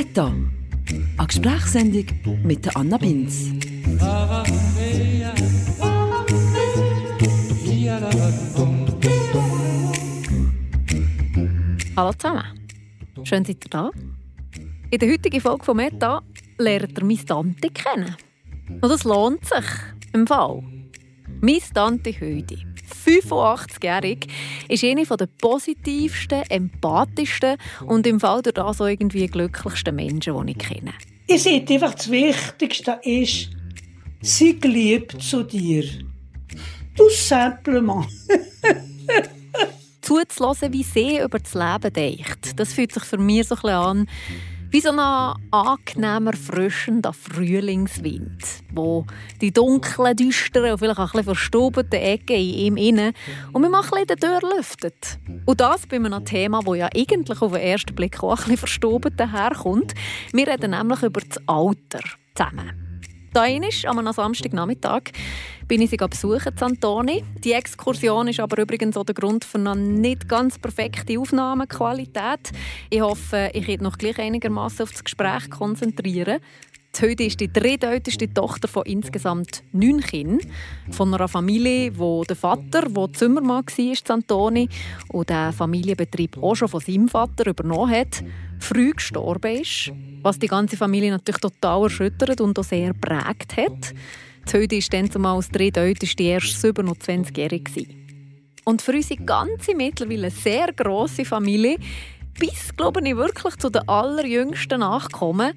Meta, eine Gesprächssendung mit der Anna Binz. Hallo zusammen. Schön, seid ihr da. In der heutigen Folge von Meta lernt ihr meine Tante kennen. Und das lohnt sich im Fall. Meine Tante Heidi, 85-jährig, ist eine der positivsten, empathischsten und im Fall durch das auch irgendwie glücklichsten Menschen, die ich kenne. Ich sehe einfach, das Wichtigste ist, sie geliebt zu dir. Tout simplement. Zuzulassen, wie sie über das Leben denkt, das fühlt sich für mich so ein bisschen an wie so ein angenehmer, frischender Frühlingswind, wo die dunklen, düsteren und vielleicht auch ein bisschen verstaubten Ecken in ihm innen und man mal ein bisschen durchlüftet. Und das bei einem Thema, das ja eigentlich auf den ersten Blick auch ein bisschen verstaubt daherkommt. Wir reden nämlich über das Alter zusammen. Da ist am Samstagnachmittag bin ich sie besuchen, Antoni. Die Exkursion ist aber übrigens auch der Grund für eine nicht ganz perfekte Aufnahmequalität. Ich hoffe, ich kann noch gleich einigermaßen auf das Gespräch konzentrieren. Heute ist die drittälteste Tochter von insgesamt neun Kindern. Von einer Familie, wo der Vater, der Zimmermann war, Antoni, und der Familienbetrieb auch schon von seinem Vater übernommen hat, früh gestorben ist. Was die ganze Familie natürlich total erschüttert und auch sehr prägt hat. Heute ist dann zumal als drittälteste erst 27-jährig. Und für unsere ganze mittlerweile sehr grosse Familie, bis, glaube ich, wirklich zu den allerjüngsten Nachkommen,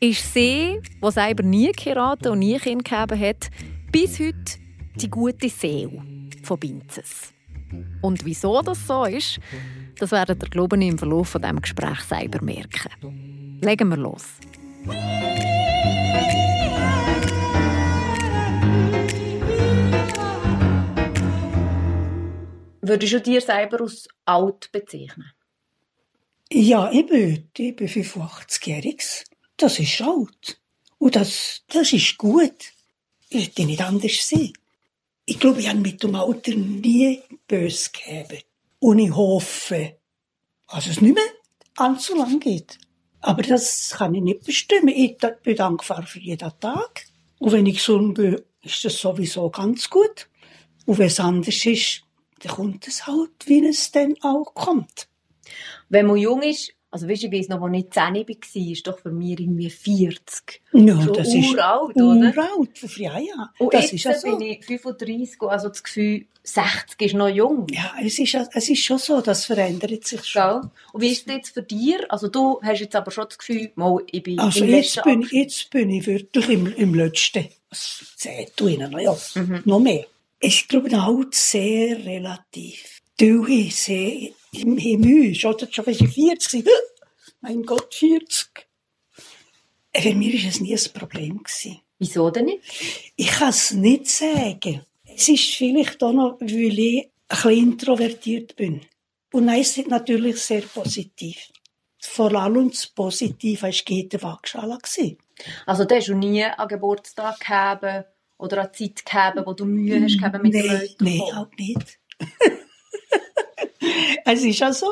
ist sie, die selber nie geheiratet und nie Kind gegeben hat, bis heute die gute Seele von Binzes. Und wieso das so ist, das werdet ihr, glaube ich, im Verlauf von diesem Gespräch selber merken. Legen wir los. Würdest du dir selber als alt bezeichnen? Ja, ich bin, ich bin 85-jährig. Das ist alt. Und das, das ist gut. Ich hätte nicht anders sein. Ich glaube, ich habe mit dem Alter nie böse gegeben. Und ich hoffe, dass es nicht mehr allzu lang geht. Aber das kann ich nicht bestimmen. Ich bin dankbar für jeden Tag. Und wenn ich gesund bin, ist das sowieso ganz gut. Und wenn es anders ist, dann kommt es halt, wie es dann auch kommt. Wenn man jung ist, also weißt, ich weiss noch, als ich 10 war, ist doch für mich irgendwie 40. Ja, so das ist uralt, oder? Uralt, ja, ja. Und das jetzt ist ja so. bin ich 35, also das Gefühl, 60 ist noch jung. Ja, es ist, es ist schon so, das verändert sich schon. Gell? Und wie ist das jetzt für dich? Also du hast jetzt aber schon das Gefühl, mal, ich bin also im jetzt bin, Abschnitt. jetzt bin ich wirklich im, im letzten. Was zählt du ihnen? Ja, Mhm. noch mehr. Ich glaube, Halt sehr relativ. Du, ich sehe, im Himmel, schon, schon wenn ich 40 war, mein Gott, 40. Für mich war es nie ein Problem. Gewesen. Wieso denn nicht? Ich kann es nicht sagen. Es ist vielleicht auch noch, weil ich ein bisschen introvertiert bin. Und nein, es ist natürlich sehr positiv. Vor allem das Positive war die Waagschale. Also du hast du nie einen Geburtstag gehabt oder eine Zeit gehabt, wo du Mühe hast gehabt mit den Nein, Leuten? nein, halt nicht. Es ist ja so.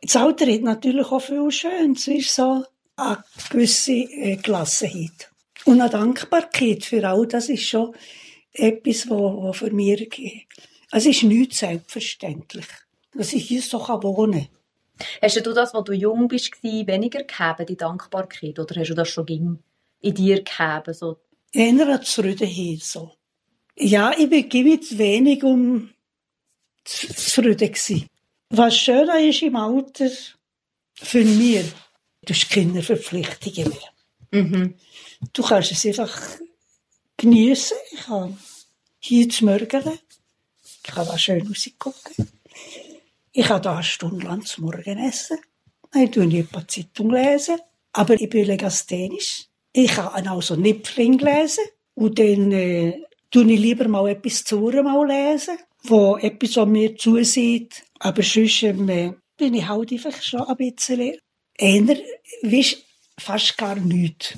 Das Alter hat natürlich auch viel Schönes. Es ist so eine gewisse äh, Gelassenheit. Und eine Dankbarkeit für all das ist schon etwas, wo für mich geht. Es ist nicht selbstverständlich, dass ich hier so wohnen kann. Hast du das, als du jung bist, weniger gehabt, die Dankbarkeit? Oder hast du das schon in in dir gehabt? So? Eher zufriedenheit so. Ja, ich bin gewiss wenig um zufrieden gewesen. Was schöner ist im Alter für mich, du hast keine Verpflichtungen mehr. Mhm. Du kannst es einfach geniessen. Ich kann hier zu Morgen, ich kann da schön rausgucken. Ich kann da eine Stunde lang zum Morgen essen. Ich ein paar Zeitung lesen. Aber ich bin legasthenisch. Ich kann also Nipfling lesen. Und dann äh, tue ich lieber mal etwas zu mal lesen, wo etwas an mir zusieht. Aber sonst ähm, äh, bin ich halt einfach schon ein bisschen eher, weisst, fast gar nichts.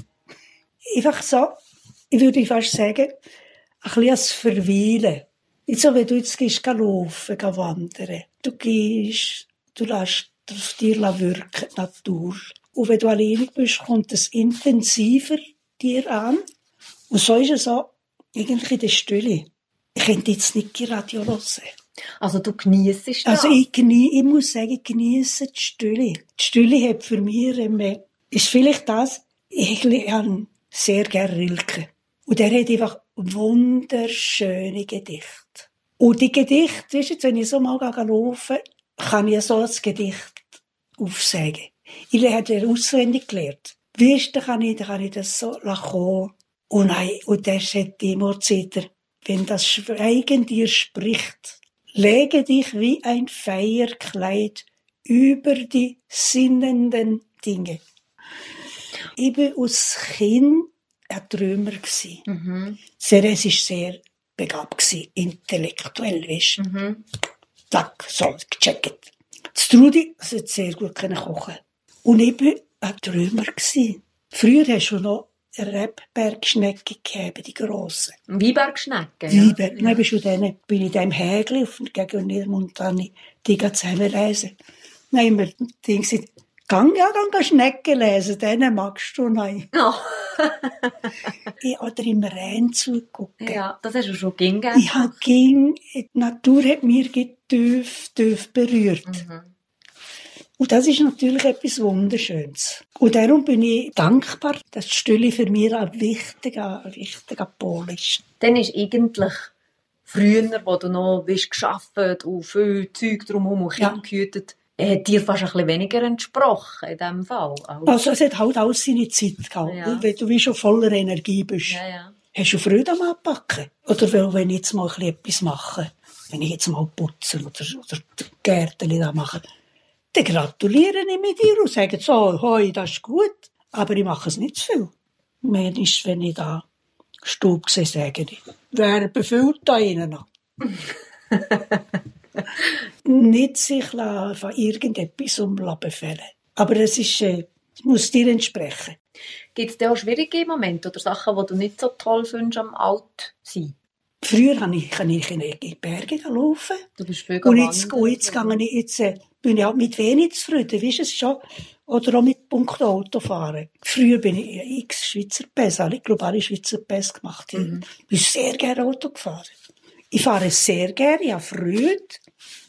Einfach so, ich würde fast sagen, ein bisschen Verweilen. Nicht so, wenn du jetzt gehst, geh laufen, geh wandern. Du gehst, du lässt auf dir wirken, die Natur. Und wenn du alleine bist, kommt es intensiver dir an. Und so ist es auch eigentlich in der Stille. Ich könnte jetzt nicht die Radio hören. Also du genießt es Also ich, genie ich muss sagen, ich genieße die Stille. Die Stille hat für mich, ähm, ist vielleicht das, ich habe sehr gerne Rilke. Und er hat einfach wunderschöne Gedichte. Und die Gedichte, weißt du, wenn ich so mal laufe, kann ich so ein Gedicht aufsagen. Ich habe er auswendig gelernt. Weißt du, kann ich, kann ich das so kommen. Und, nein, und der sagt immer Zeit, wenn das Schweigen dir spricht, lege dich wie ein Feierkleid über die sinnenden Dinge. Ich war als Kind ein Träumer. Mhm. Sehr, es war sehr begabt, intellektuell, weißt mhm. Zack, so, gecheckt. Das Trudi also sehr gut kochen. Und ich war ein Träumer. Früher hast du noch Rebbergschnecken gegeben, die grossen. Weinbergschnecken? Weinberg. Ja. Dann bist du dann, bin ich in diesem Hägel auf gegenüber und dann die zusammenlesen. Dann haben wir gesagt, Gang ja, gang Schnecken lesen, denen magst du noch. Oh. ich oder im Rhein zugucken. Ja, das hast du schon ging. Ich habe ging, die Natur hat mir tief, tief berührt. Mhm. Und das ist natürlich etwas Wunderschönes. Und darum bin ich dankbar, dass die Stille für mich ein wichtiger, wichtiger Pol ist. Dann ist eigentlich früher, wo du noch bist, gearbeitet und viel Zeug drumherum und Kinder ja. gehütet hat dir fast ein bisschen weniger entsprochen in diesem Fall. Also, also es hat halt alles seine Zeit gehabt. Ja. Wenn du wie schon voller Energie bist, ja, ja. hast du Freude am Anpacken. Oder wenn ich jetzt mal etwas mache, wenn ich jetzt mal putze oder, oder Gärten da mache, dann gratuliere ich mit dir und sage so, hoi, das ist gut. Aber ich mache es nicht zu viel. Mehr ist, wenn ich da Stub sehe, sage ich, wer befüllt da innen noch? nicht sich von irgendetwas befehlen Aber es ist, äh, muss dir entsprechen. Gibt es auch schwierige Momente oder Sachen, die du nicht so toll findest am Altsein? Früher kann ich, kann ich in die Berge laufen. Du bist viel Und jetzt, und jetzt, gehe ich, jetzt äh, bin ich auch mit wenig zufrieden. Weißt du, es schon, oder auch mit Punkt Autofahren. Früher bin ich x Schweizer Pässe, ich glaube, alle Schweizer Pässe gemacht. Mhm. Ich bin sehr gerne Auto gefahren. Ich fahre sehr gerne, ich habe Freude.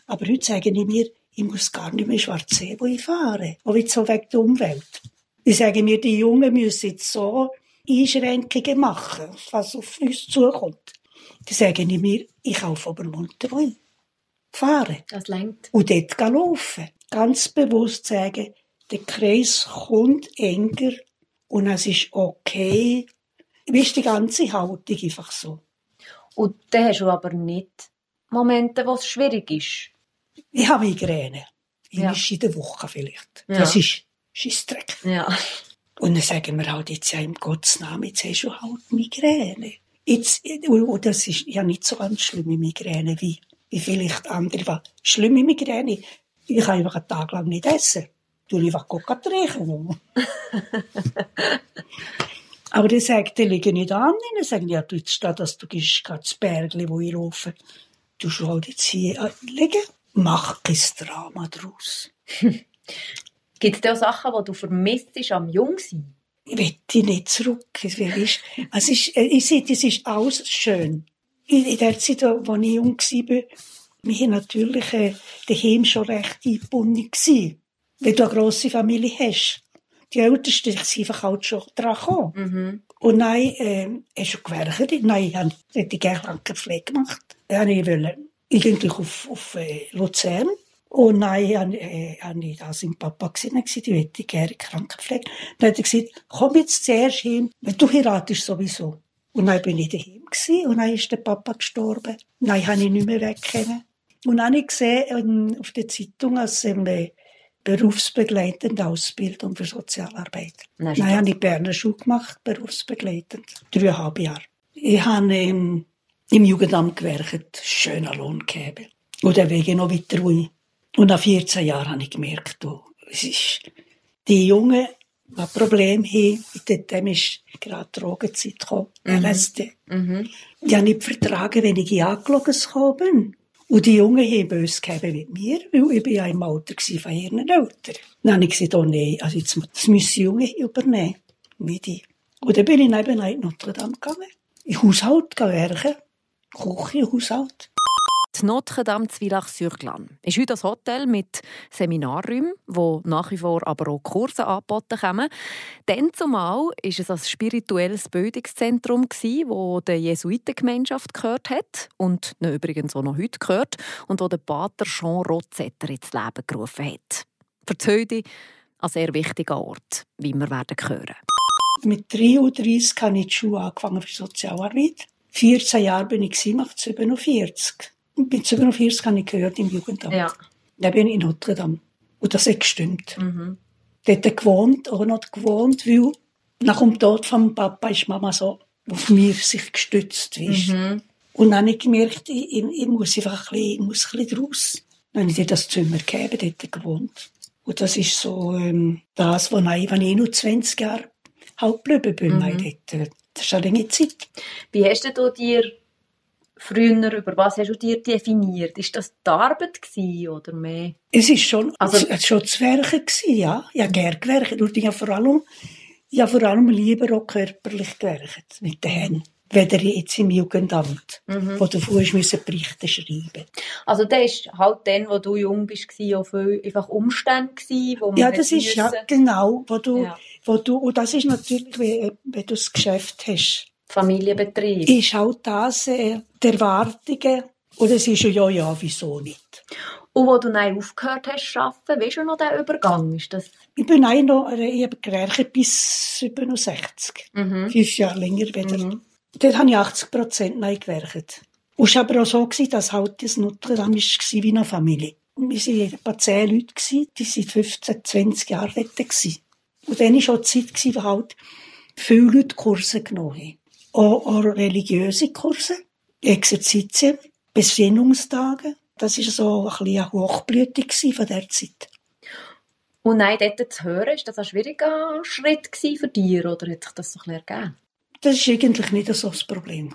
Aber heute sage ich mir, ich muss gar nicht mehr schwarz sehen, wo ich fahre. Auch jetzt so wegen der Umwelt. Ich sage mir, die Jungen müssen jetzt so Einschränkungen machen, was auf uns zukommt. Dann sage ich mir, ich kaufe aber munter ich fahre. Das lenkt. Und dort laufen. Ganz bewusst sagen, der Kreis kommt enger und es ist okay. Wie ist die ganze Haltung einfach so? Und dann hast du aber nicht Momente, wo es schwierig ist. Ich habe Migräne. Ja. in der Woche vielleicht. Ja. Das ist Scheissdreck. Ja. Und dann sagen wir halt jetzt ja im Gottes Namen, jetzt hast du halt Migräne. Jetzt, und das ist ja nicht so ganz schlimme Migräne wie, wie vielleicht andere. Schlimme Migräne, ich kann einfach einen Tag lang nicht essen. Du einfach Coca trinken. Aber die sagt, die liegen nicht an. Dann sagen, ja, du statt, dass du gehst, das Bergli, wo ich laufe, du sollst jetzt hier liegen. Mach kein Drama daraus. Gibt es da Sachen, die du vermisst am Jungsein? Ich will nicht zurück. Es ist, es ist, ich sehe, es ist alles schön. In der Zeit, als ich jung war, wir natürlich äh, daheim schon recht eingebunden. Wenn du eine grosse Familie hast. Die Ältesten sind einfach halt schon dran gekommen. Mhm. Und dann, äh, hast du gewerkt. Nein, ich habe die Krankenpflege gemacht. Dann wollte ich eigentlich auf, auf äh, Luzern. Und dann äh, habe ich da sein Papa gesehen, die möchte gerne Krankenpflege. Dann hat er gesagt, komm jetzt zuerst hin, wenn du heiratest sowieso. Und dann bin ich daheim gewesen, und dann ist der Papa gestorben. Dann habe ich nicht mehr weggekommen. Und dann habe ich gesehen, ähm, auf der Zeitung, dass ähm, berufsbegleitende Ausbildung für Sozialarbeit. Nein, Nein habe ich Berner Schule gemacht, berufsbegleitend. Dreieinhalb Jahre. Ich habe ähm, im Jugendamt gewerkt, schöner Lohn gegeben. Und dann wege ich noch weiter. Und nach 14 Jahren habe ich gemerkt, oh, es ist, die Jungen, ein Problem haben, mit dem ist gerade Drogenzeit gekommen, mhm. LSD. Mhm. Die haben nicht vertragen, wenn ich angelogen bin. Und die Jungen haben böse gegeben mit mir, weil ich bin ja im Alter von ihren Eltern. Dann habe ich gesagt, oh nein, also jetzt, das müssen die Jungen übernehmen, nicht ich. Und dann bin ich neben in Notre Dame gegangen, in Haushalt werken, Küche, Haushalt. Die Notre Dame zu Villach-sur-Glane ist heute ein Hotel mit Seminarräumen, wo nach wie vor aber auch Kurse angeboten kommen. Dann zumal war es ein spirituelles Bildungszentrum, wo die Jesuitengemeinschaft gehört hat und ne übrigens auch noch heute gehört und wo der Pater Jean Rotzetter ins Leben gerufen hat. Für die heute ein sehr wichtiger Ort, wie wir werden hören. Mit 33 habe ich die Schule angefangen für Sozialarbeit. 14 Jahre bin ich, macht 47 mit 47 habe ich gehört im Jugendamt. Ja. Da bin ich in Notre Dame. Und das hat gestimmt. Mhm. Dort gewohnt, auch noch gewohnt, weil nach dem Tod von Papa ist Mama so auf mir sich gestützt. Weißt. Mhm. Und dann habe ich gemerkt, ich, ich, ich muss einfach ein bisschen, ich muss ein bisschen raus. Dann habe ich das Zimmer gegeben, dort gewohnt. Und das ist so ähm, das, was ich, wenn ich nur 20 Jahre halt geblieben bin, mhm. dort. Das ist eine lange Zeit. Wie hast du dir früher, über was hast du dir definiert? Ist das die Arbeit gewesen, oder mehr? Es ist schon, also, es schon das Werken gewesen, ja. Ich habe gerne gewerkt. Und ich habe vor allem, ich habe vor allem lieber auch körperlich gewerkt, mit den Händen. Weder jetzt im Jugendamt, mhm. wo du vorher müssen Berichte schreiben Also das ist halt dann, wo du jung bist, auch viel einfach Umstände gewesen, wo man Ja, das ist müssen. ja genau, wo du, ja. wo du, und das ist natürlich, wenn, wenn du das Geschäft hast Familienbetrieb. Ist halt das äh, die Erwartungen. Und es ist ja, ja, wieso nicht. Und wo du dann aufgehört hast zu arbeiten, weißt du noch den Übergang? Ist das ich bin auch noch, äh, ich habe gelernt bis 67. Mhm. Fünf Jahre länger wieder. Mhm. Dort habe ich 80 Prozent gewerkt. Und es war aber auch so, dass halt das Notre Dame war wie eine Familie. Wir waren etwa zehn Leute, die waren 15, 20 Jahre dort. Und dann war auch die Zeit, wo halt viele Leute Kurse genommen haben auch, auch religiöse Kurse, Exerzitien, Besinnungstage. Das war so ein bisschen eine Hochblüte von der Zeit. Und nein, dort zu hören, ist das ein schwieriger Schritt für dich, oder hat sich das so ein bisschen ergeben? Das war eigentlich nicht so das Problem.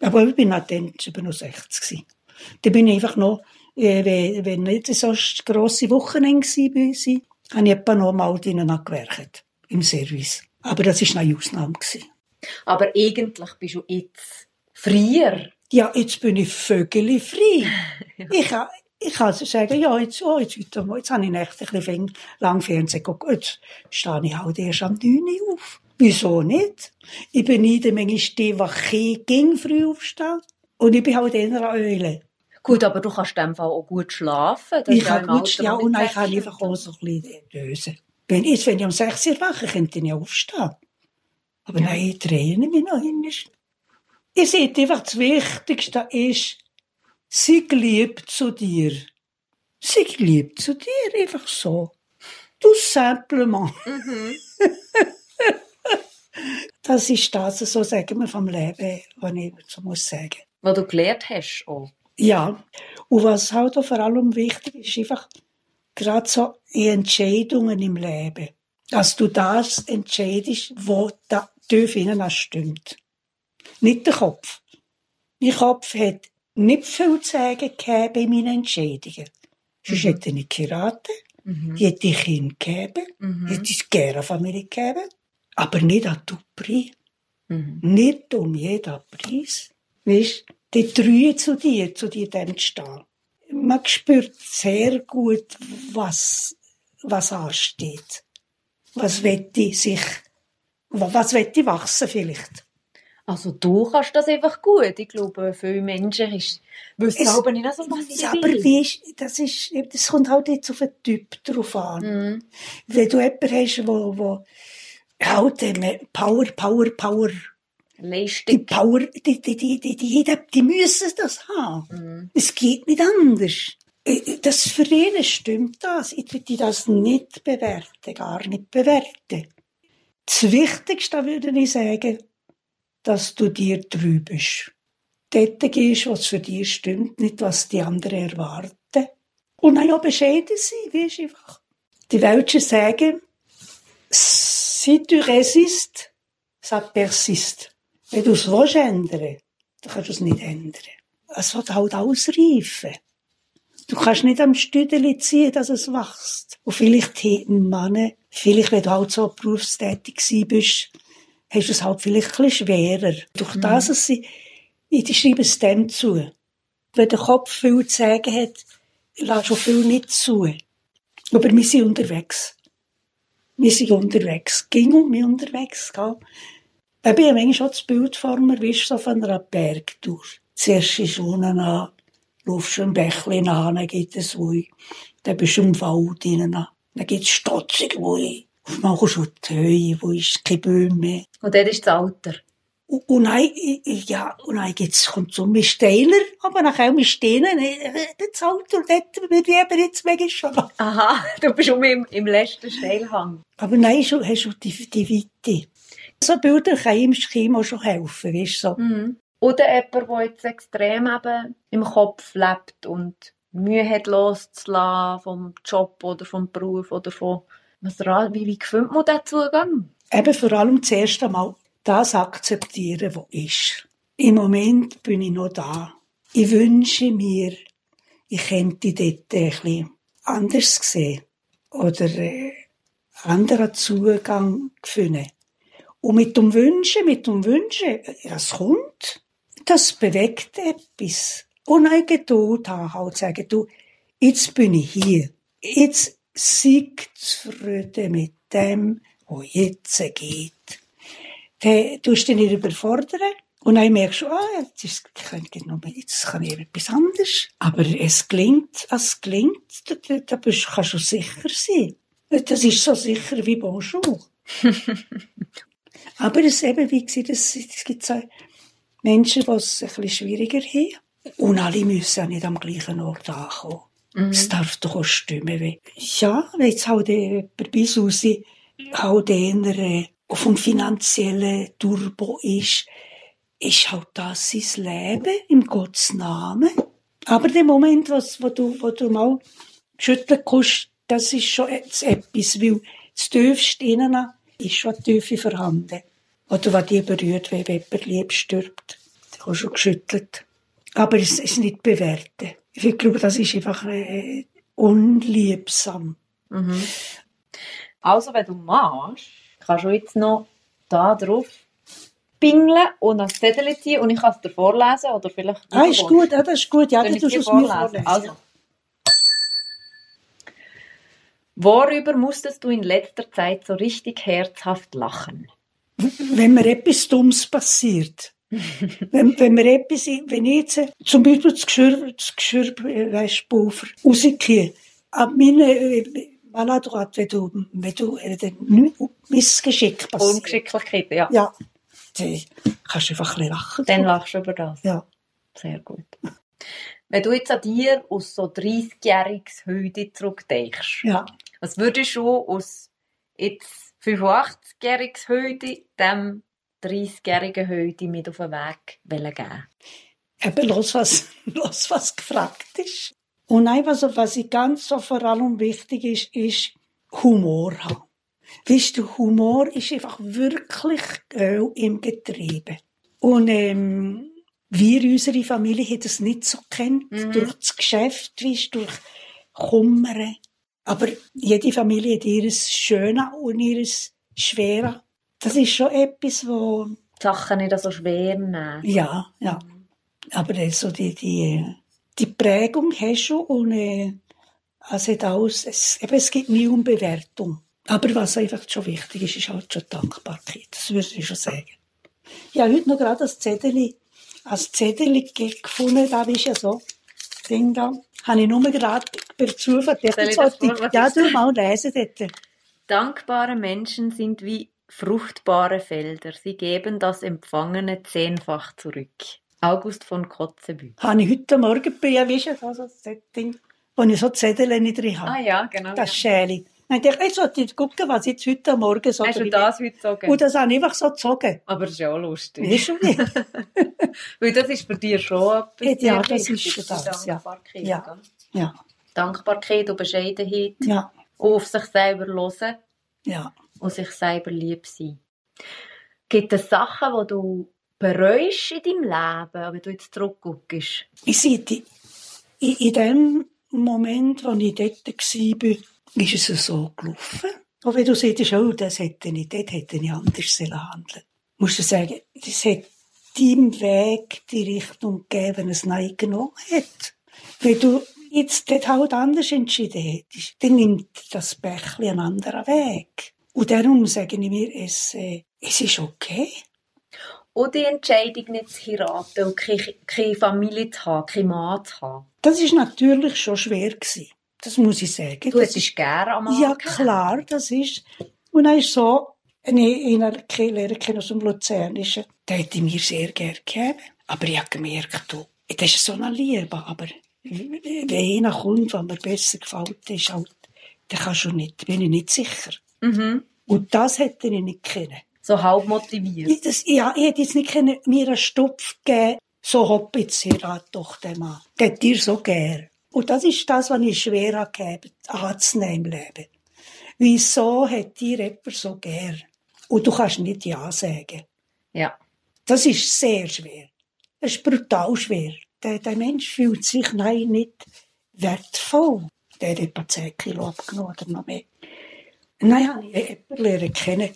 Aber ich war dann 67. Da bin ich einfach noch, äh, wenn nicht so grosse Wochenende war, habe ich etwa noch mal drinnen gewerkt, im Service. Aber das war eine Ausnahme. Aber eigentlich bist du jetzt freier. Ja, jetzt bin ich vögeli frei. ja. Ich kann, ich kann sagen, ja, jetzt, oh, jetzt, jetzt, jetzt habe ich echt ein bisschen lang Fernsehen geguckt. Jetzt stehe ich halt erst am 9 Uhr auf. Wieso nicht? Ich bin nicht manchmal die, die ging früh aufstehen. Und ich bin halt eher eine Eule. Gut, aber du kannst in dem Fall auch gut schlafen. Ich kann gut schlafen, ja, und ich kann einfach auch so ein bisschen lösen. Wenn, jetzt, wenn ich um 6 Uhr wache, könnte ich nicht aufstehen. Aber ja. nein, Tränen mich noch hin. Ich sehe einfach, das Wichtigste ist, sie liebt zu dir. Sie liebt zu dir, einfach so. Tout simplement. Mhm. das ist das, so sagen wir vom Leben, was ich so muss sagen. Was du gelernt hast auch. Ja. Und was halt auch vor allem wichtig ist, einfach gerade so die Entscheidungen im Leben. Dass du das entscheidest, wo da tief innen stimmt. Nicht der Kopf. Mein Kopf hat nicht viel zu sagen bei meinen Entscheidungen. Sonst mhm. hätte ich nicht geheiratet, mhm. hätte ich Kind gegeben, mhm. hätte ich gerne eine Familie gegeben, aber nicht an tout Preis. Mhm. Nicht um jeden Preis. Weißt, die Treue zu dir, zu dir dem zu stehen. Man spürt sehr gut, was, was ansteht. Was wette sich was wird die wachsen vielleicht? Also du kannst das einfach gut. Ich glaube, viele Menschen ist, wissen aber nicht so, was sie aber wie ist, das ist, das kommt halt jetzt auf den Typ drauf an. Mm. Wenn du jemanden hast, wo, wo halt äh, Power, Power, Power, Leistung. Die Power, die, die, die, die, die, die müssen das haben. Mm. Es geht nicht anders. Das für ihn stimmt das. Ich würde das nicht bewerten, gar nicht bewerten. Das Wichtigste würde ich sagen, dass du dir treu bist. Dort gehst, was für dich stimmt, nicht was die anderen erwarten. Und ja bescheiden sein, weißt einfach. Die Welschen sagen, si tu résistes, ça persiste. Wenn du es ändern willst, dann kannst du es nicht ändern. es wird halt ausreifen. Du kannst nicht am Stüdeli ziehen, dass es wächst. Und vielleicht hätten Männer, vielleicht, wenn du halt so berufstätig bist, hast du es halt vielleicht ein bisschen schwerer. Durch das, dass sie, ich schreibe es dem zu. Wenn der Kopf viel zu sagen hat, lass schon viel nicht zu. Aber wir sind unterwegs. Wir sind unterwegs. Ging um mich unterwegs, gell? Ich habe manchmal schon das Bild vor mir, wie so von einer Bergtour. Zuerst ist unten an, laufst du ein Bächlein an, dann geht es Wui. Dann bist du im Wald rein, dann geht es stotzig Wui. Auf einmal kommst du die Höhe, wo ist keine Bäume mehr. Und dort ist das Alter. Und, und dann, ja, und dann geht's, kommt so ein steiler, aber nachher mit Steinen, das Alter, dort wird eben jetzt weg schon. Aha, du bist um im, im letzten Steilhang. Aber nein, schon, hast du die, die Weite. So Bilder können im Schema schon helfen, weißt du, so. Mhm. Oder jemand, der jetzt extrem eben im Kopf lebt und Mühe hat loszulassen vom Job oder vom Beruf oder von was wie, wie findet man diesen Zugang? Eben vor allem zuerst einmal das akzeptieren, was ist. Im Moment bin ich noch da. Ich wünsche mir, ich könnte dort bisschen anders sehen oder äh, anderen Zugang finden. Und mit dem Wünschen, mit dem Wünschen, es kommt, das bewegt etwas. Und eine Geduld haben, halt sagen, du, jetzt bin ich hier. Jetzt sei zufrieden mit dem, was jetzt geht. Dann tust du dich nicht überfordern. Und dann merkst du, ah, jetzt, ist, jetzt kann ich etwas anderes. Aber es klingt, es klingt, da, da bist, kannst du sicher sein. Das ist so sicher wie Bonjour. Aber es eben, wie gesagt, es, es gibt so Menschen, die es ein bisschen schwieriger haben. Und alle müssen auch nicht am gleichen Ort ankommen. Mhm. Es darf doch auch stimmen. Wie, ja, wenn jetzt halt jemand bei uns halt eher auf dem finanziellen Turbo ist, ist halt das sein Leben im Gottes Namen. Aber der Moment, was, wo, du, wo du mal schütteln kannst, das ist schon etwas, weil das Tiefste innen ist schon Tiefe vorhanden. Oder was die berührt, wenn jemand lieb stirbt. Da hast du schon geschüttelt. Aber es ist nicht bewerten. Ich glaube, das ist einfach äh, unliebsam. Mhm. Also, wenn du machst, kannst du jetzt noch da drauf pingeln und ein Zettel ziehen und ich kann es dir vorlesen oder vielleicht... Ah, ist gut, ja, das ist gut. Ja, du tust es mir vorlesen. Also. Worüber musstest du in letzter Zeit so richtig herzhaft lachen? Wenn mir etwas Dummes passiert. wenn, wenn mir etwas, wenn ich jetzt zum Beispiel das Geschirr, das Geschirr, äh, weißt, Pulver rausgehe, ab meine, äh, maladroit, wenn du, wenn du, äh, Missgeschick passiert. Ungeschicklichkeit, ja. Ja. Dann kannst du einfach ein bisschen lachen. Dann lachst du über das. Ja. Sehr gut. Wenn du jetzt an dir aus so 30-jähriges Heute zurückdenkst, ja. was würdest du aus jetzt 85-jähriges Heute dem 30-jährigen Heute mit auf den Weg geben? Eben, los, was, los, was gefragt ist. Und nein, was, was ich ganz so vor allem wichtig ist, ist Humor haben. Weißt du, Humor ist einfach wirklich Öl im Getriebe. Und ähm, wir, unsere Familie, haben das nicht so kennt. Mhm. Durch das Geschäft, weißt, durch Kummer. Aber jede Familie hat ihres Schöne und ihres Schwere. Das ist schon etwas, wo... Sachen nicht so schwer nehmen. Ja, ja. Aber also die, die, die Prägung hast du und äh, also alles, es, eben, es gibt nie um Bewertung. Aber was einfach schon wichtig ist, ist halt schon Dankbarkeit. Das würde ich schon sagen. Ja, heute noch gerade das Zettel, als Zettel gefunden, da ist ja so, Ding da, habe ich nur gerade per Zufall, ja, du mal lesen dort. Dankbare Menschen sind wie fruchtbare Felder. Sie geben das Empfangene zehnfach zurück. August von Kotzebue. Habe ich heute Morgen bei ihr, weißt du, so ein Setting, wo ich so Zettel nicht drin habe. Ah ja, genau. Das ja. Schäli. Dann dachte ich, ich sollte gucken, was jetzt heute Morgen so Hast du das heute gezogen? Und das habe ich einfach so gezogen. Aber das ist ja auch lustig. Ist schon nicht. Weil das ist bei dir schon etwas Ja, das ist das, ja. Dankbarkeit. Ja. ja. Dankbarkeit und Bescheidenheit. Ja. Und auf sich selber hören. Ja. Und sich selber lieb sein. Gibt es Sachen, die du bereust in deinem Leben, wenn du jetzt zurückguckst? Ich sehe, die- in, in dem Moment, wo ich dort war, ist es so gelaufen. Und wenn du siehst, oh, das hätte ich, dort hätte ich anders sollen handeln musst du sagen, das hat deinem Weg die Richtung gegeben, wenn es Nein genommen hat. Wenn du jetzt dort halt anders entschieden hättest, dann nimmt das Bächli einen anderen Weg. Und darum sage ich mir, es, äh, es ist okay. Und die Entscheidung nicht zu heiraten und keine, keine Familie zu haben, keinen Mann zu haben. Das ist natürlich schon schwer gewesen. Das muss ich sagen. Du Das hättest gerne am Mann Ja, klar, das ist. Und dann ist so, eine, eine Lehrer kennen aus dem Luzernischen, der hätte ich mir sehr gerne gegeben. Aber ich habe gemerkt, du, das ist so eine Liebe, aber wenn einer kommt, der mir besser gefällt, ist halt, dann kannst du nicht, bin ich nicht sicher. Mhm. Und das hätte ich nicht können. So halb motiviert. Ich, das, ja, ich hätte jetzt nicht können, mir einen Stupf geben, so hopp jetzt heirat doch den Mann. Der hat dir so gern. Und das ist das, was ich schwer angegeben anzunehmen im Leben. Wieso hat dir jemand so gern? Und du kannst nicht Ja sagen. Ja. Das ist sehr schwer. Das ist brutal schwer. Der, der Mensch fühlt sich nein nicht wertvoll. Der hat etwa 10 Kilo abgenommen oder noch mehr. Nein, habe ich jemanden lernen kennen,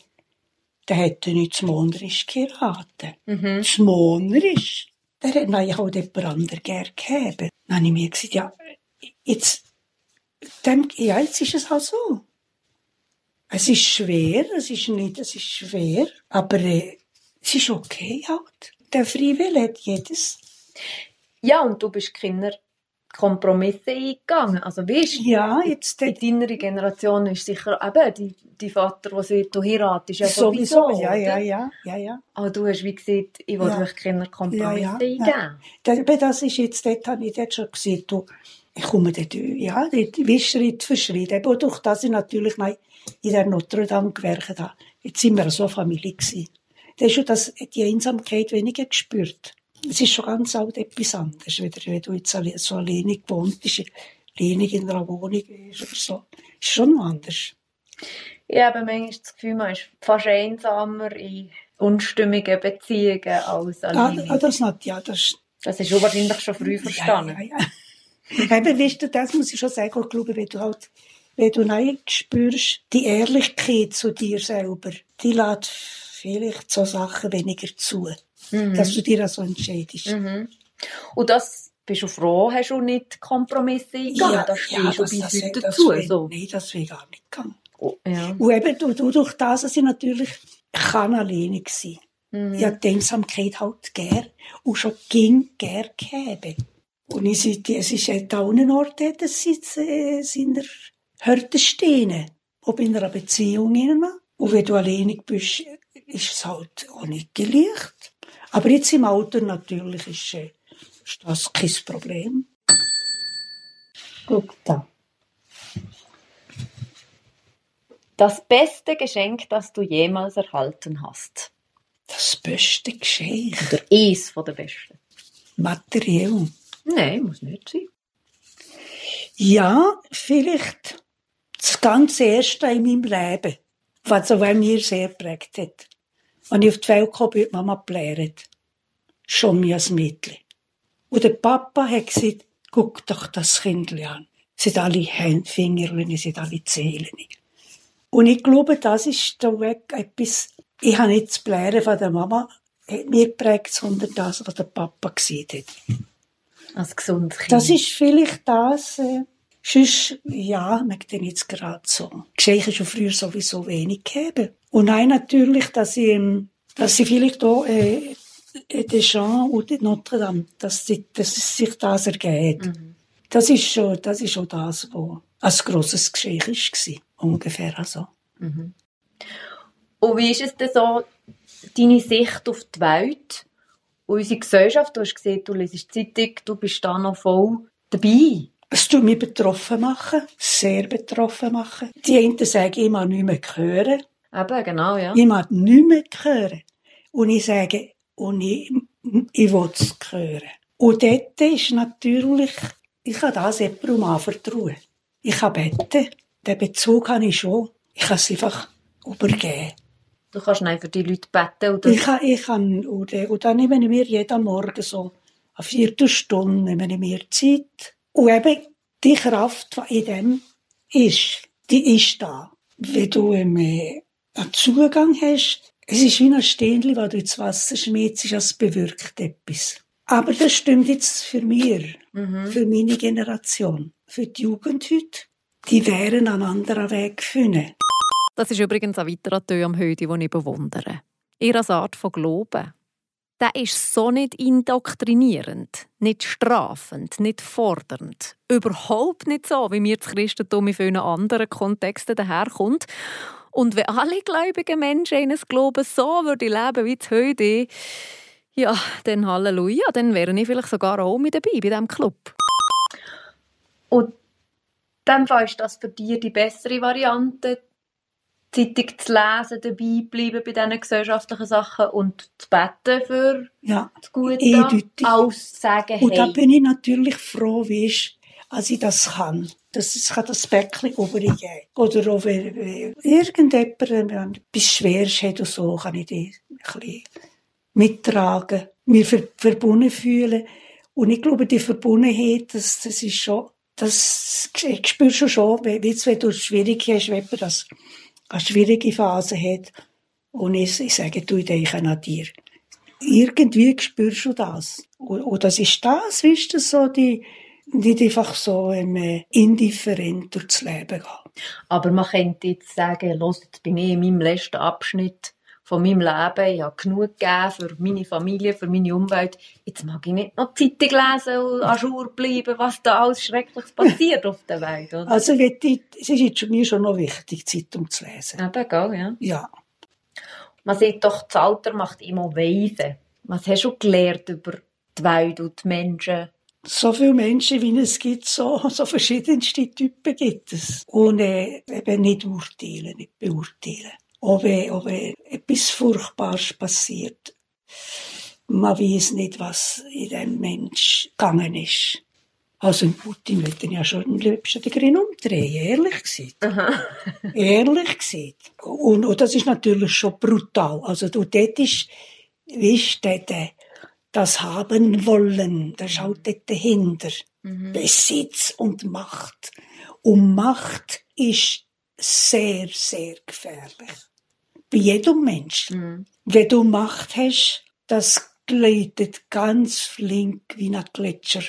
der hätte nicht zum Monerisch geheiratet. Mhm. Das Monerisch, der hat nein, halt jemand anderen gerne gegeben. Dann habe ich mir gesagt, ja, jetzt, dem, ja, jetzt ist es halt so. Es ist schwer, es ist nicht, es ist schwer, aber äh, es ist okay halt. Der Freiwille hat jedes. Ja, und du bist keine Kompromisse eingegangen. Also weißt, Ja, jetzt in deiner Generation ist sicher eben die, die Vater, der sagt, du heiratest ja sowieso, sowieso. ja, ja, ja, ja, ja. Aber du hast wie gesagt, ich will Ja. euch keine Kompromisse Ja, ja, eingeben. ja. Das ist jetzt, dort habe ich dort schon gesehen, du, ich komme dort, ja, dort, wie Schritt für Schritt. Eben durch das ich natürlich in der Notre Dame gewerkt habe. Jetzt sind wir so eine Familie gewesen. Da ist schon das, die Einsamkeit weniger gespürt. Es ist schon ganz alt etwas anderes, wenn du, wenn du jetzt so alleine gewohnt bist, alleine in einer Wohnung ist oder so. Ist schon anders. Ich habe manchmal das Gefühl, man ist fast einsamer in unstimmigen Beziehungen als Ah, alleine. ah, das nicht, ja, das Das ist wahrscheinlich schon früh verstanden. Ja, ja, ja. Eben, weißt du, das muss ich schon sagen, ich glaube, wenn du halt, wenn du nein spürst, die Ehrlichkeit zu dir selber, die lässt vielleicht so Sachen weniger zu, dass du dir so entscheidest. Mhm. Und das bist du froh, hast du nicht Kompromisse eingegangen. da stehst du bis heute dazu. will- So. Nein, das will ich gar nicht gegangen. Oh, ja. Und eben, du, du, durch das, dass ich natürlich kann alleine sein Mhm. Ich habe die Einsamkeit halt gern und schon ging gern gegeben. Und ich sage, es ist halt auch ein Ort, dass sie äh, seiner Hörte stehen. Ob in einer Beziehung. Und wenn du alleine bist, ist es halt auch nicht leicht. Aber jetzt im Alter natürlich ist, äh, ist das kein Problem. Guck da. Das beste Geschenk, das du jemals erhalten hast. Das beste Geschenk. Oder eins von den besten. Materiell. Nein, muss nicht sein. Ja, vielleicht das ganz Erste in meinem Leben, was so mir sehr geprägt hat. Als ich auf die Welt kam, hat Mama gelehrt. Schon mir als Mädchen. Und der Papa hat gesagt, guck doch das Kindli an. Sie hat alle Handfingerchen, sie hat alle Zählen. Und ich glaube, das ist der Weg etwas, ich habe nicht das Blären von der Mama hat mir geprägt, sondern das, was der Papa gesehen hat. Als gesundes Kind. Das ist vielleicht das, äh, sonst, ja, mag den jetzt gerade so. Geschenke schon früher sowieso wenig gegeben. Und nein, natürlich, dass ich, ähm, dass sie vielleicht auch, äh, äh, Deschamps und Notre Dame, dass, sie, dass sich das ergeht. Das ist schon, das ist schon das, was ein grosses Geschenk war. Ungefähr also. Und wie ist es denn so, deine Sicht auf die Welt und unsere Gesellschaft? Du hast gesehen, du lesest die Zeitung, du bist da noch voll dabei. Es tut mich betroffen machen, sehr betroffen machen. Die einen sagen, ich mag nicht mehr hören. Eben, genau, ja. Ich mag nicht mehr hören. Und ich sage, und ich, ich will es hören. Und dort ist natürlich, ich kann das jemandem anvertrauen. Ich kann beten. Den Bezug habe ich schon. Ich kann es einfach übergeben. Du kannst nicht für die Leute beten oder... Ich kann, ich kann, und, äh, und dann nehme ich mir jeden Morgen so eine Viertelstunde nehme ich mir Zeit. Und eben die Kraft, die in dem ist, die ist da. Wenn du ähm, einen Zugang hast, es ist wie ein Ständchen, das du ins Wasser schmeißt, es bewirkt etwas. Aber das stimmt jetzt für mich, Mhm. für meine Generation, für die Jugend heute. Die wären einen anderen Weg finden. Das ist übrigens ein weiterer Tö am Höde, den ich bewundere. Ihre Art von Glauben. Der ist so nicht indoktrinierend, nicht strafend, nicht fordernd. Überhaupt nicht so, wie mir das Christentum in vielen anderen Kontexten daherkommt. Und wenn alle gläubigen Menschen in Glauben so würden leben wie das heute, ja, dann Halleluja, dann wäre ich vielleicht sogar auch mit dabei bei diesem Club. Und dann ist das für dich die bessere Variante, Zeitung zu lesen, dabei bleiben bei diesen gesellschaftlichen Sachen und zu beten für Ja, das Gute, Eindeutig. als zu sagen, und da hey, bin ich natürlich froh, weisst, als ich das kann. Das, ich kann das Bäckchen übergeben. Oder auch wenn, irgendjemand etwas Schweres hat oder so, kann ich die ein bisschen mittragen, mir ver verbunden fühlen. Und ich glaube, die Verbundenheit, das, das ist schon, das ich spüre schon schon, jetzt, wenn du schwierig hast, wenn man das eine schwierige Phase hat. Und ich, ich sage, du, ich denke an dir. Irgendwie spürst du das. Und, und das ist das, weißt du, so die, nicht einfach so ähm, indifferent durchs Leben gehen. aber man könnte jetzt sagen, los, jetzt bin ich in meinem letzten Abschnitt von meinem Leben, ich habe genug gegeben für meine Familie, für meine Umwelt. Jetzt mag ich nicht noch die Zeitung lesen und an Jour bleiben, was da alles Schreckliches passiert auf der Welt. Oder? Also, die, es ist jetzt mir schon noch wichtig, Zeitung zu lesen. Eben, gell, ja. Ja. Man sieht doch, das Alter macht immer weise. Was hast du gelernt über die Welt und die Menschen? So viele Menschen, wie es gibt, so, so verschiedenste Typen gibt es. Und äh, eben nicht urteilen, nicht beurteilen. Ob, äh, ob äh, etwas Furchtbares passiert. Man weiß nicht, was in dem Mensch gegangen ist. Also im Putin wird ja schon am liebsten den Grin umdrehen, ehrlich gesagt. ehrlich gesagt. Und, und das ist natürlich schon brutal. Also du, dort ist, weißt du, der, das haben wollen, das schaut dort dahinter. Besitz und Macht. Und Macht ist sehr, sehr gefährlich. Bei jedem Menschen. Wenn du Macht hast, das gleitet ganz flink wie ein Gletscher.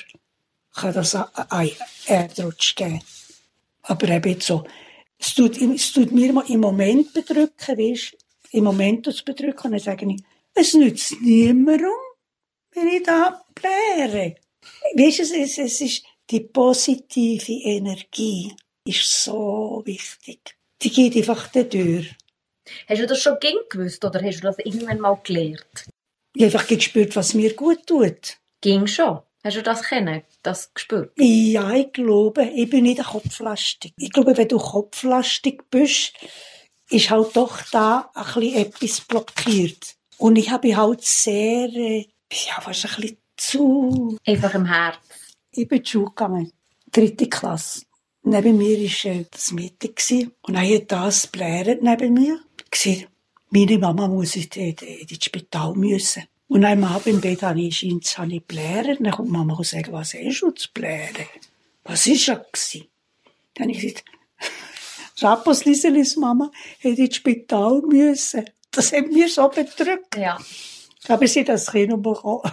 Kann das ein Erdrutsch geben. Aber eben so. Es tut, es tut mir im Moment bedrücken, weißt Im Moment tut es bedrücken. Und dann sage ich, es nützt niemandem, wenn ich da bläre. Weißt du, es, es ist die positive Energie ist so wichtig. Die geht einfach durch. Hast du das schon gern gewusst oder hast du das irgendwann mal gelernt? Ich habe einfach gespürt, was mir gut tut. Ging schon. Hast du das kennen, das gespürt? Ja, ich glaube, ich bin nicht kopflastig. Ich glaube, wenn du kopflastig bist, ist halt doch da ein bisschen etwas blockiert. Und ich habe halt sehr, äh, ja, fast ein bisschen zu... Einfach im Herz. Ich bin zur Schule gegangen. Dritte Klasse. Neben mir war äh, das Mädchen. Und dann hat das bläret neben mir. Gesagt, meine Mama muss in, das Spital müssen. Und am Abend im Bett habe ich, scheint's, habe blären. Dann kommt Mama und sagt, was du zu blären? Was ist das gewesen? Dann habe ich gesagt, Rappos Lieselis Mama hat ins Spital müssen. Das hat mir so bedrückt. Ja. Aber sie das Kind bekommen.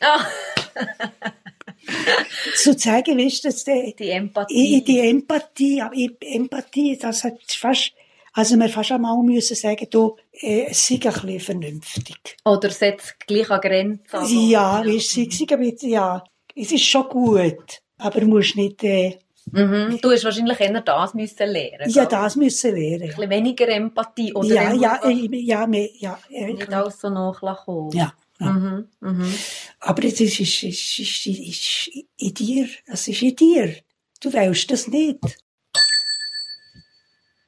Ah, Zu zeigen, du, dass der, die Empathie. Die Empathie, Empathie, das hat fast, also wir fast einmal müssen sagen, du, äh, sei ein bisschen vernünftig. Oder setzt gleich an Grenzen. Ja, weißt sei bisschen, ja, es ist schon gut, aber du musst nicht, äh, Mhm. Du hast wahrscheinlich eher das müssen lernen. ja, das müssen Ein lernen. bisschen weniger Empathie. Oder Ja, ja, äh, ja, mehr, ja, äh, Nicht alles so nachkommen. ja. ja. Mhm. Mhm. Aber es ist, ist, ist, ist, ist in dir, es ist in dir. Du weißt das nicht.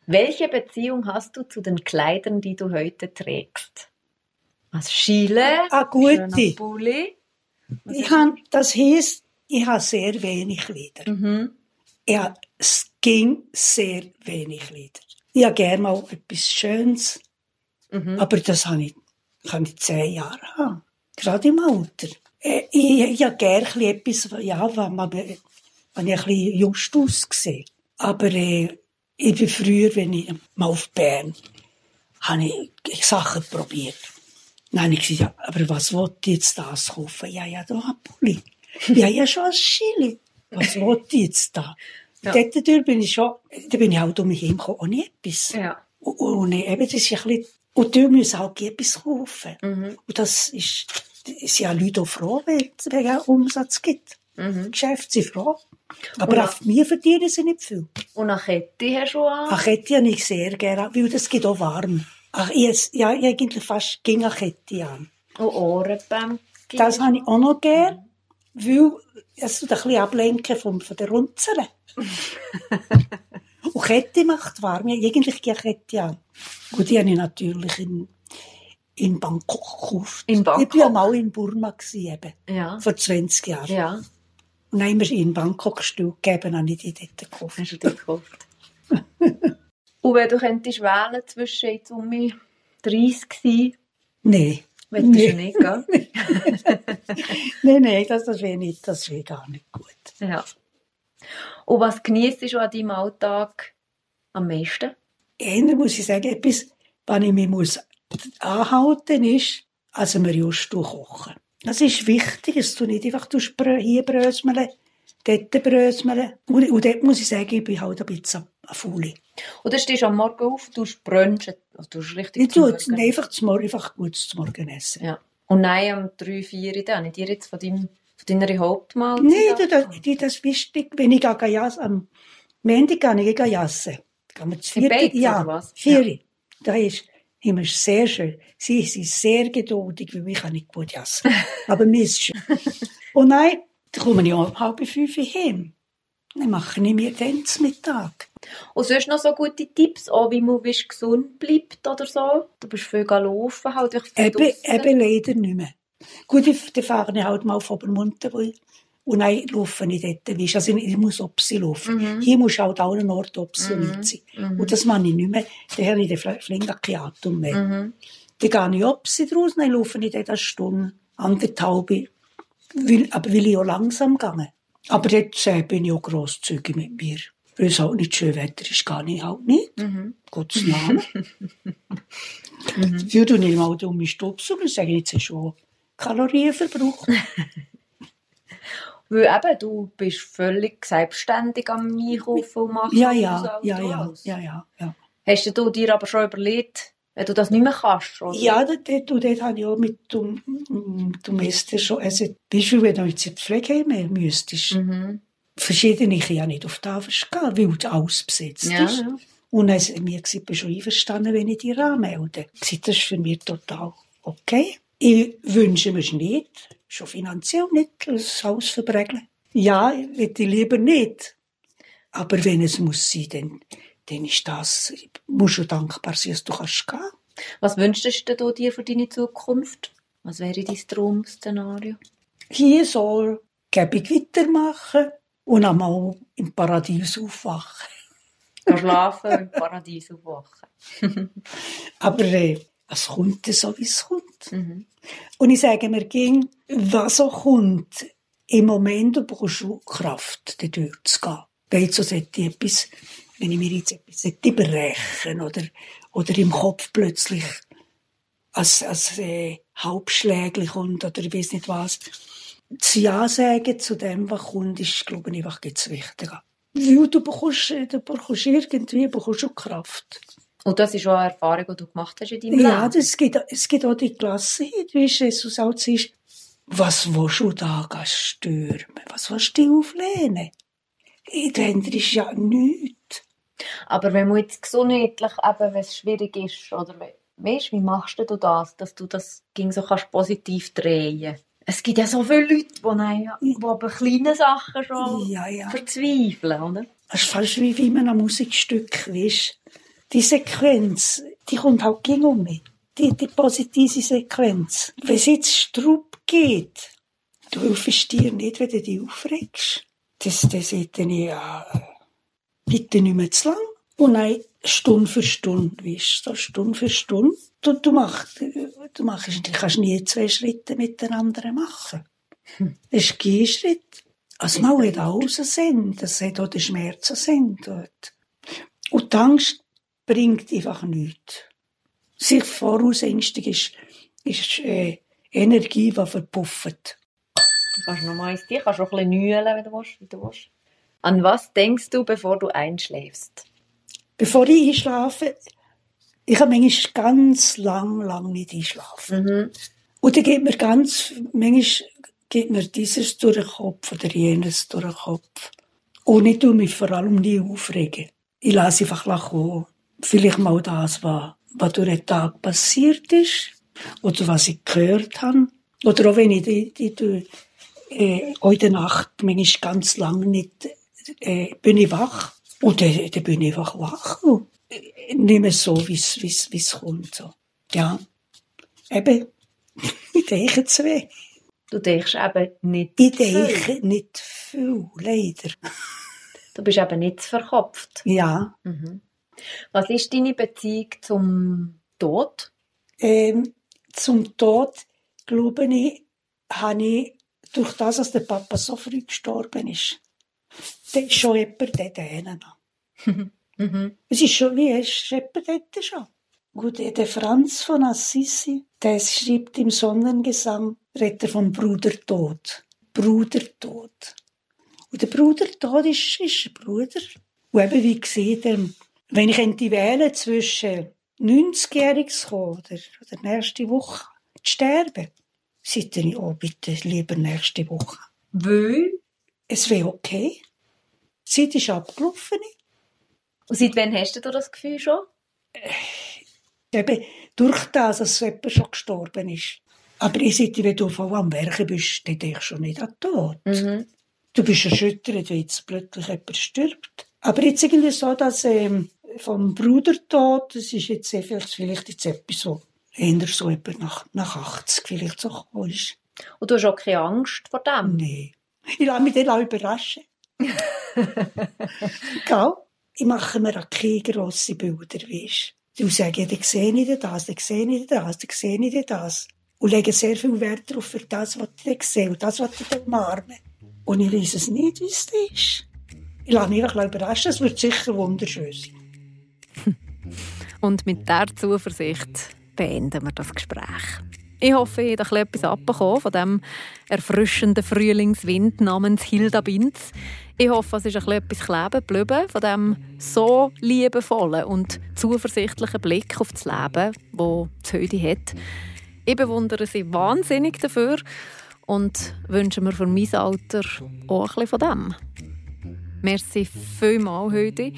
Welche Beziehung hast du zu den Kleidern, die du heute trägst? Als Schiele, Ah, gute. Pulli. Ich han, das heisst, ich habe sehr wenig Kleider. Mhm. Ja, es ging sehr wenig Lieder. Ich habe gerne mal etwas Schönes. Mhm. Aber das habe ich, kann ich zehn Jahre haben. Gerade im Alter. Äh, ich, ich habe gerne etwas, ja, wenn, man, wenn ich ein bisschen just aussehe. Aber äh, ich bin früher, wenn ich mal auf Bern, habe ich Sachen probiert. Dann habe ich gesagt, ja, aber was wollt ihr jetzt das kaufen? Ja, ja, da ein Pulli. Ja, ja, schon ein Chili. Was wollt ihr jetzt da? Ja. Dort bin ich schon, da bin ich halt um mich herum gekommen, ohne etwas. Ja. Und, und eben, das ist ein bisschen, und die müssen auch etwas kaufen. Mhm. Und das ist, ist ja Leute auch froh, wenn es wegen Umsatz gibt. Mhm. Geschäfte sind froh. Aber Und- auch mir verdienen sie nicht viel. Und eine Kette hast du an? Ach, Kette habe ich sehr gerne, weil das geht auch warm. Ach, ich, ja, ich eigentlich fast gegen eine Kette an. Und Ohrenbändchen? Das habe ich auch noch gern, weil es ein bisschen ablenken von, von der Runzeln. Und Kette macht warm. Ich habe eigentlich gerne Kette an. Gut, die habe ich natürlich in, in Bangkok gekauft. In Ich war ja Bangkok? mal in Burma, gewesen, eben, Ja. vor 20 Jahren. Ja, Und dann haben wir in Bangkok gegeben, habe ich die dort gekauft. hast du dir gekauft. Und wenn du könntest wählen zwischen jetzt um mich 30 sein, Nein. Du Nee. nicht, gell? Nein, nein, das, das wäre nicht, das wäre gar nicht gut. Ja. Und was genießt du an deinem Alltag am meisten? Eher muss ich sagen, etwas, was ich mich muss anhalten ist, also wir just kochen. Das ist wichtig, es tut nicht einfach du hier bröseln, dort bröseln. Und, und dort muss ich sagen, ich bin halt ein bisschen eine Faule. Oder stehst du am Morgen auf, du brunchen, also du richtig Ich tue Morgen. einfach, zum Morgen, einfach gutes zum Morgen essen. Ja. Und nein, am 3, 4 dann, nicht dir jetzt von, deinem, von deiner Hauptmahlzeit Nein, das, das, das ist wichtig. Wenn ich gehe jassen, am Montag gehe ich jassen. Gehen wir zu vierte, ja, was? vier. Da ist immer sehr schön. Sie sind sehr geduldig, weil ich kann nicht gut jassen. Aber mir ist schön. Und nein, dann komme ich um halb fünf heim. Dann mache ich mir zum Mittag. Und sonst noch so gute Tipps, auch wie man gesund bleibt oder so? Du bist viel laufen, halt Eben, eben leider nicht mehr. Gut, ich, dann fahre ich halt mal wo ich- Und dann laufe ich dort. weisst du. Also ich muss Opsi laufen. Mhm. Hier muss halt an allen Orten Opsi Mhm. mit sein. Mhm. Und das mache ich nicht mehr. Dann habe ich den Fl- Flinger kein Atem mehr. Mhm. Dann gehe ich Opsi draus, dann laufe ich dort eine Stunde, anderthalb. Will, aber will ich auch langsam gehen. Aber jetzt äh, bin ich auch grosszügig mit mir. Weil es halt nicht schön Wetter ist, gehe ich halt nicht. Mhm. Gottes Namen. Mhm. Für du nicht mal um mich Stubsaugen, und sage jetzt schon Kalorienverbrauch. Weil eben, du bist völlig selbstständig am Einkaufen und machen ja, ja, ja, ja, ja, ja, ja. Hast du dir aber schon überlegt, wenn du das nicht mehr kannst? Oder? Ja, dort, dort, dort habe ich auch mit dem, mit dem Esther schon, also, weißt du, wenn du jetzt in die Pflegeheime müsstest, Mhm. verschiedene, ich ja nicht auf die Tafel gehen, weil alles besetzt Ja, ist. ja. Und hat mir bist du einverstanden, wenn ich dich anmelde? Das ist für mich total okay. Ich wünsche mir es nicht, schon finanziell nicht, das Haus verbregeln. Ja, ich will ich lieber nicht. Aber wenn es muss sein, dann, dann ist das, musst du dankbar sein, dass du kannst gehen. Was wünschst du dir für deine Zukunft? Was wäre dein Traum-Szenario? Hier soll gäbig weitermachen und einmal im Paradies aufwachen. Schlafen und im Paradies aufwachen. Aber äh, es kommt so, wie es kommt. Mhm. Und ich sage mir, ging, was auch kommt, im Moment brauchst du Kraft, da durchzugehen. Weil jetzt so sollte etwas, wenn ich mir jetzt etwas brechen oder, oder im Kopf plötzlich als, als äh, Halbschlägli kommt oder ich weiß nicht was. Das Ja sagen zu dem, was kommt, ist, glaube ich, einfach ganz wichtig. Weil du bekommst, äh, du bekommst irgendwie bekommst du Kraft. Und das ist auch eine Erfahrung, die du gemacht hast in deinem Ja, Leben? das gibt, es gibt auch die Klasse, wie Jesus auch sagt, was willst du da stürmen? Was willst du auflehnen? Dahinter ist ja nichts. Aber wenn man jetzt gesundheitlich eben, wenn es schwierig ist, oder we- weißt, wie machst du das, dass du das ging so kannst positiv drehen? Es gibt ja so viele Leute, die, dann, die bei kleinen Sachen schon Ja, ja. verzweifeln, oder? Das ist fast wie in einem Musikstück, weißt Die Sequenz, die kommt halt gegen um mich. Die, die positive Sequenz. Wenn es jetzt Strupp geht, du hilfst dir nicht, wenn du dich aufregst. Das, das sagt dann ja, bitte nicht mehr zu lang. Und dann Stunde für Stunde, weißt du, Stunde für Stunde. Du, du, machst, du, machst, du kannst nie zwei Schritte mit den anderen machen. Das ist kein Schritt. Also man will raus sind, dass sie dort die Schmerzen sind dort. Und die Angst bringt einfach nichts. Sich vorausängstigen ist, ist äh, Energie, die verpufft. Du kannst noch mal ins Tier, kannst auch ein bisschen nühlen, wenn du willst. An was denkst du, bevor du einschläfst? Bevor ich einschlafe, ich habe manchmal ganz lang, lang nicht einschlafen. Mhm. Und dann geht mir ganz, manchmal geht mir dieses durch den Kopf oder jenes durch den Kopf. Und ich tue mich vor allem nie aufregen. Ich lasse einfach kommen. Vielleicht mal das, was, was durch den Tag passiert ist. Oder was ich gehört habe. Oder auch wenn ich die, die, die äh, der Nacht manchmal ganz lange nicht, äh, bin ich wach. Und dann, dann bin ich einfach wach. Und nicht mehr so, wie es kommt. So. Ja. Eben, ich denke zu wenig. Du denkst eben nicht Ich denke nicht viel, leider. Du bist eben nicht verkopft. Ja. Mhm. Was ist deine Beziehung zum Tod? Ähm, zum Tod, glaube ich, habe ich, durch das, dass der Papa so früh gestorben ist, der ist schon jemand der denen. Mhm. Es ist schon, wie ist jemand dort schon? Gut, der Franz von Assisi, der schreibt im Sonnengesang, redet er vom Brudertod. Brudertod. Und der Brudertod ist, ist ein Bruder. Und eben, wie ähm, wenn ich könnte wählen zwischen 90-Jähriges kommen oder, oder nächste Woche zu sterben, sagte ich, oh, bitte lieber nächste Woche. Weil? Es wäre okay. Die Zeit ist abgelaufen. Und seit wann hast du das Gefühl schon? Eben durch das, dass jemand schon gestorben ist. Aber ich sage, wenn du voll am Werken bist, dann denkst du schon nicht an Tod. Mhm. Du bist erschüttert, wenn jetzt plötzlich jemand stirbt. Aber jetzt irgendwie so, dass ähm, vom Brudertod, das ist jetzt vielleicht, vielleicht jetzt etwas, so eher so etwa nach, nach 80 vielleicht so ist. Und du hast auch keine Angst vor dem? Nee. Ich lasse mich dann auch überraschen. Gell? Ich mache mir auch keine grossen Bilder, weisst du. Die sagen, ja, dann sehe ich das, dann sehe ich das, dann sehe ich das. Und legen sehr viel Wert darauf für das, was ich sehe und das, was ich umarme. Und ich weiß es nicht, wie es ist. Ich lasse mich einfach überraschen, es wird sicher wunderschön sein. Und mit dieser Zuversicht beenden wir das Gespräch. Ich hoffe, ich habe etwas abbekommen von dem erfrischenden Frühlingswind namens Hilda Binz. Ich hoffe, es ist etwas kleben geblieben von dem so liebevollen und zuversichtlichen Blick auf das Leben, das die heute hat. Ich bewundere sie wahnsinnig dafür und wünsche mir für mein Alter auch ein bisschen von dem. Merci vielmals heute.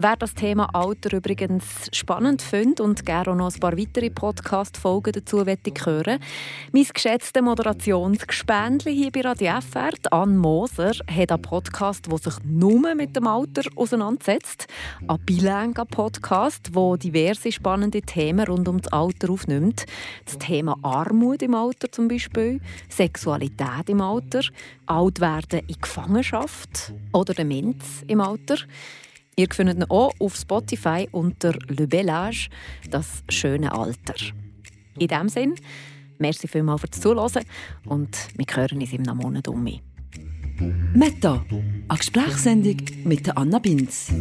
Wer das Thema Alter übrigens spannend findet und gerne noch ein paar weitere Podcast-Folgen dazu hören mein geschätztes Moderationsgespendli hier bei Radio FR, Anne Moser, hat einen Podcast, der sich nur mit dem Alter auseinandersetzt. Ein bilinguer Podcast, der diverse spannende Themen rund um das Alter aufnimmt. Das Thema Armut im Alter zum Beispiel, Sexualität im Alter, Altwerden in Gefangenschaft oder Demenz im Alter. Ihr findet ihn auch auf Spotify unter Le Bel Âge, das schöne Alter. In diesem Sinne, merci vielmals fürs Zuhören und wir hören uns im Monat um mich. Meta, eine Gesprächssendung mit Anna Binz.